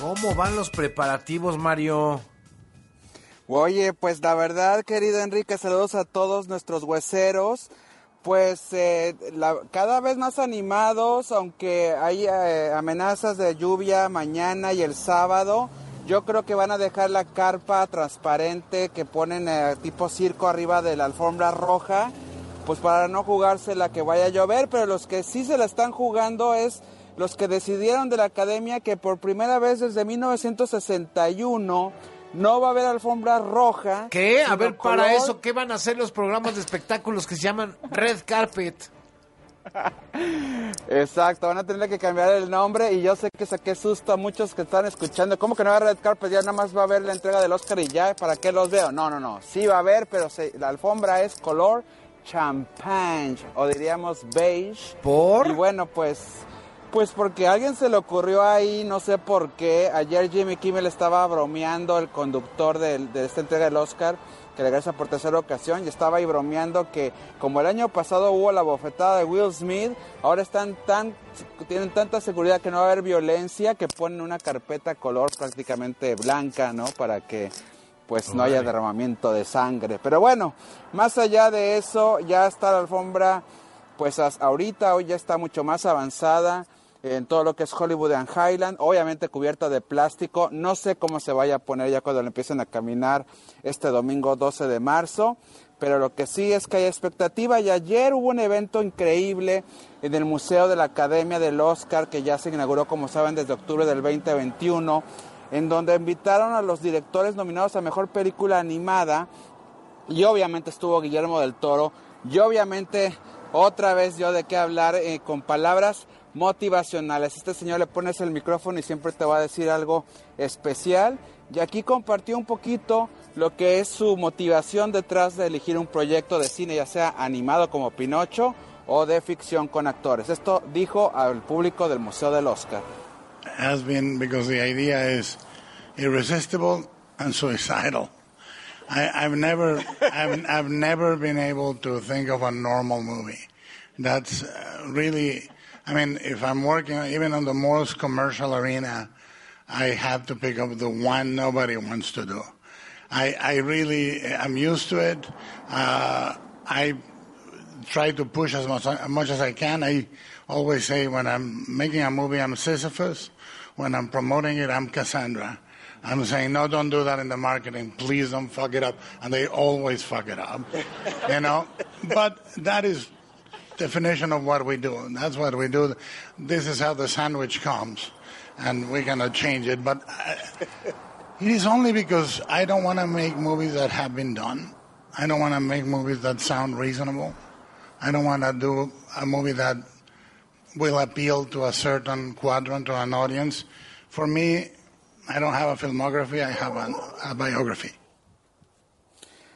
¿Cómo van los preparativos, Mario? Oye, pues la verdad, querido Enrique, saludos a todos nuestros hueseros. Pues eh, cada vez más animados, aunque hay eh, amenazas de lluvia mañana y el sábado. Yo creo que van a dejar la carpa transparente que ponen eh, tipo circo arriba de la alfombra roja, pues para no jugarse la que vaya a llover, pero los que sí se la están jugando es los que decidieron de la academia que por primera vez desde 1961 no va a haber alfombra roja. ¿Qué? A ver, para eso, ¿qué van a hacer los programas de espectáculos que se llaman Red Carpet? Exacto, van a tener que cambiar el nombre y yo sé que saqué susto a muchos que están escuchando. ¿Cómo que no va a haber Red Carpet? Ya nada más va a haber la entrega del Oscar y ya, ¿para qué los veo? No, no, no, sí va a haber, pero la alfombra es color champagne o diríamos beige. ¿Por? Y bueno, pues pues porque a alguien se le ocurrió ahí, no sé por qué. Ayer Jimmy Kimmel estaba bromeando, el conductor de, esta entrega del Oscar, que regresa por tercera ocasión, y estaba ahí bromeando que como el año pasado hubo la bofetada de Will Smith, ahora están tan, tienen tanta seguridad que no va a haber violencia que ponen una carpeta color prácticamente blanca, ¿no? Para que pues no haya derramamiento de sangre. Pero bueno, más allá de eso, ya está la alfombra, pues ahorita hoy ya está mucho más avanzada en todo lo que es Hollywood and Highland, obviamente cubierta de plástico. No sé cómo se vaya a poner ya cuando le empiecen a caminar este domingo 12 de marzo, pero lo que sí es que hay expectativa. Y ayer hubo un evento increíble en el Museo de la Academia del Oscar, que ya se inauguró, como saben, desde octubre del 2021, en donde invitaron a los directores nominados a Mejor Película Animada. Y obviamente estuvo Guillermo del Toro. Y obviamente otra vez yo de qué hablar eh, con palabras motivacionales. Este señor le pones el micrófono y siempre te va a decir algo especial. Y aquí compartió un poquito lo que es su motivación detrás de elegir un proyecto de cine, ya sea animado como Pinocho o de ficción con actores. Esto dijo al público del Museo del Oscar. Has been because the idea is irresistible and suicidal. I, I've never, I've, I've never been able to think of a normal movie. That's uh, really I mean, if I'm working even on the most commercial arena, I have to pick up the one nobody wants to do. I, I really am used to it. Uh, I try to push as much, as much as I can. I always say when I'm making a movie, I'm Sisyphus. When I'm promoting it, I'm Cassandra. I'm saying, no, don't do that in the marketing. Please don't fuck it up. And they always fuck it up, you know? But that is definition of what we do. That's what we do. This is how the sandwich comes, and we're gonna change it. But it is only because I don't want to make movies that have been done. I don't want to make movies that sound reasonable. I don't want to do a movie that will appeal to a certain quadrant or an audience. For me, I don't have a filmography. I have a, a biography.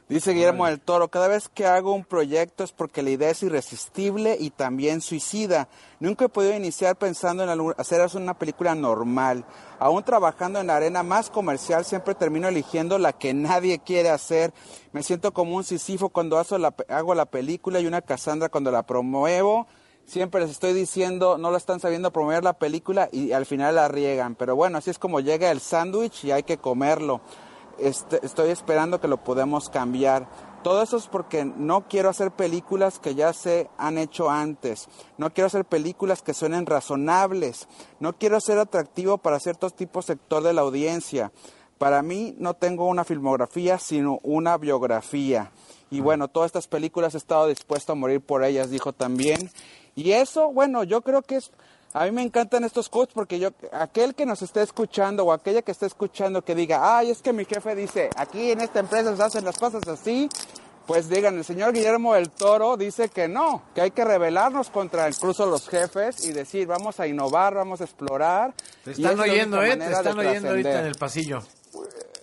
Dice Guillermo del Toro, cada vez que hago un proyecto es porque la idea es irresistible y también suicida. Nunca he podido iniciar pensando en hacer una película normal. Aún trabajando en la arena más comercial, siempre termino eligiendo la que nadie quiere hacer. Me siento como un Sisifo cuando hago la película y una Cassandra cuando la promuevo. Siempre les estoy diciendo, no lo están sabiendo promover la película y al final la riegan. Pero bueno, así es como llega el sándwich y hay que comerlo. Este, estoy esperando que lo podamos cambiar. Todo eso es porque no quiero hacer películas que ya se han hecho antes. No quiero hacer películas que suenen razonables. No quiero ser atractivo para ciertos tipos sector de la audiencia. Para mí no tengo una filmografía, sino una biografía. Y bueno, todas estas películas he estado dispuesto a morir por ellas, dijo también. Y eso, bueno, yo creo que es a mí me encantan estos quotes porque yo, aquel que nos esté escuchando o aquella que esté escuchando que diga, ay, es que mi jefe dice, aquí en esta empresa se hacen las cosas así, pues digan, el señor Guillermo del Toro dice que no, que hay que rebelarnos contra incluso los jefes y decir, vamos a innovar, vamos a explorar. Te están oyendo, ¿eh? Te están oyendo ahorita en el pasillo.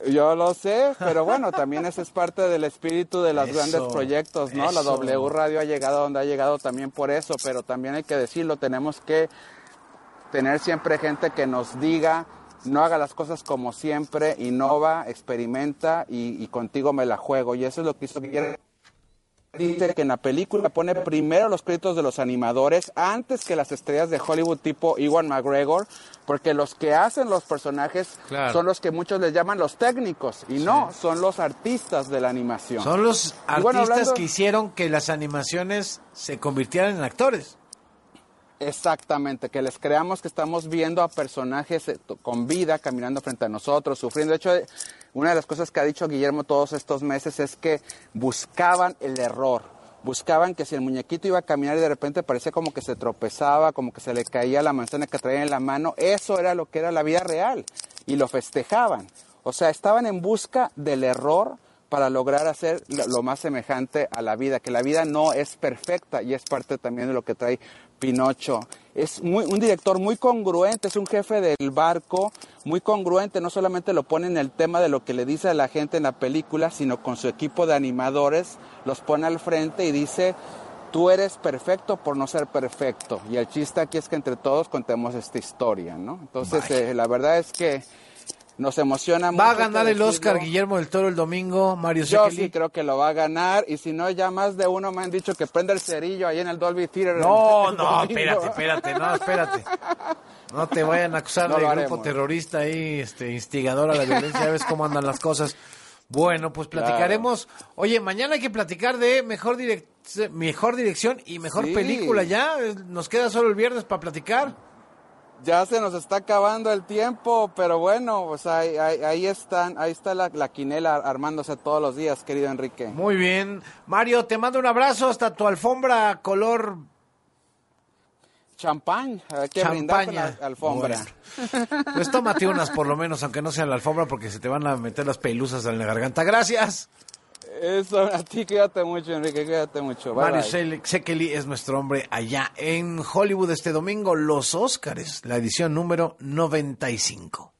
Yo lo sé, pero bueno, también ese es parte del espíritu de los grandes proyectos, ¿no? La W Radio ha llegado donde ha llegado también por eso, pero también hay que decirlo, tenemos que tener siempre gente que nos diga, no haga las cosas como siempre, innova, experimenta y, contigo me la juego. Y eso es lo que hizo Guillermo dice que en la película pone primero los créditos de los animadores antes que las estrellas de Hollywood tipo Iwan McGregor, porque los que hacen los personajes Claro. son los que muchos les llaman los técnicos y no, son los artistas de la animación. Son los artistas bueno, hablando- que hicieron que las animaciones se convirtieran en actores. Exactamente, que les creamos que estamos viendo a personajes eh, con vida caminando frente a nosotros, sufriendo. De hecho, eh, una de las cosas que ha dicho Guillermo todos estos meses es que buscaban el error, buscaban que si el muñequito iba a caminar y de repente parecía como que se tropezaba, como que se le caía la manzana que traía en la mano, eso era lo que era la vida real y lo festejaban. O sea, estaban en busca del error para lograr hacer lo más semejante a la vida, que la vida no es perfecta y es parte también de lo que trae Pinocho. Es muy, un director muy congruente, es un jefe del barco, muy congruente, no solamente lo pone en el tema de lo que le dice a la gente en la película, sino con su equipo de animadores, los pone al frente y dice, tú eres perfecto por no ser perfecto. Y el chiste aquí es que entre todos contemos esta historia, ¿no? Entonces, eh, la verdad es que nos emociona mucho. Va a ganar el Oscar. Guillermo del Toro el domingo, Mario Yo Sekeli. sí creo que lo va a ganar y si no ya más de uno me han dicho que prenda el cerillo ahí en el Dolby Theater. No, el no, domingo. espérate, espérate, no, espérate. No te vayan a acusar No de grupo haremos. terrorista ahí, este, instigador a la violencia, ya ves cómo andan las cosas. Bueno, pues platicaremos. Oye, mañana hay que platicar de mejor, direc- mejor dirección y mejor Sí. película ya. Nos queda solo el viernes para platicar. Ya se nos está acabando el tiempo, pero bueno, pues ahí, ahí, ahí están, ahí está la, la quinela armándose todos los días, querido Enrique. Muy bien. Mario, te mando un abrazo hasta tu alfombra color Champán, hay que brindar con champaña. la alfombra. Bueno. Pues tómate unas por lo menos, aunque no sea la alfombra, porque se te van a meter las pelusas en la garganta. Gracias. Eso, a ti cuídate mucho, Enrique, cuídate mucho. Bye, Sekeli es nuestro hombre allá en Hollywood este domingo, los Óscares, la edición número 95.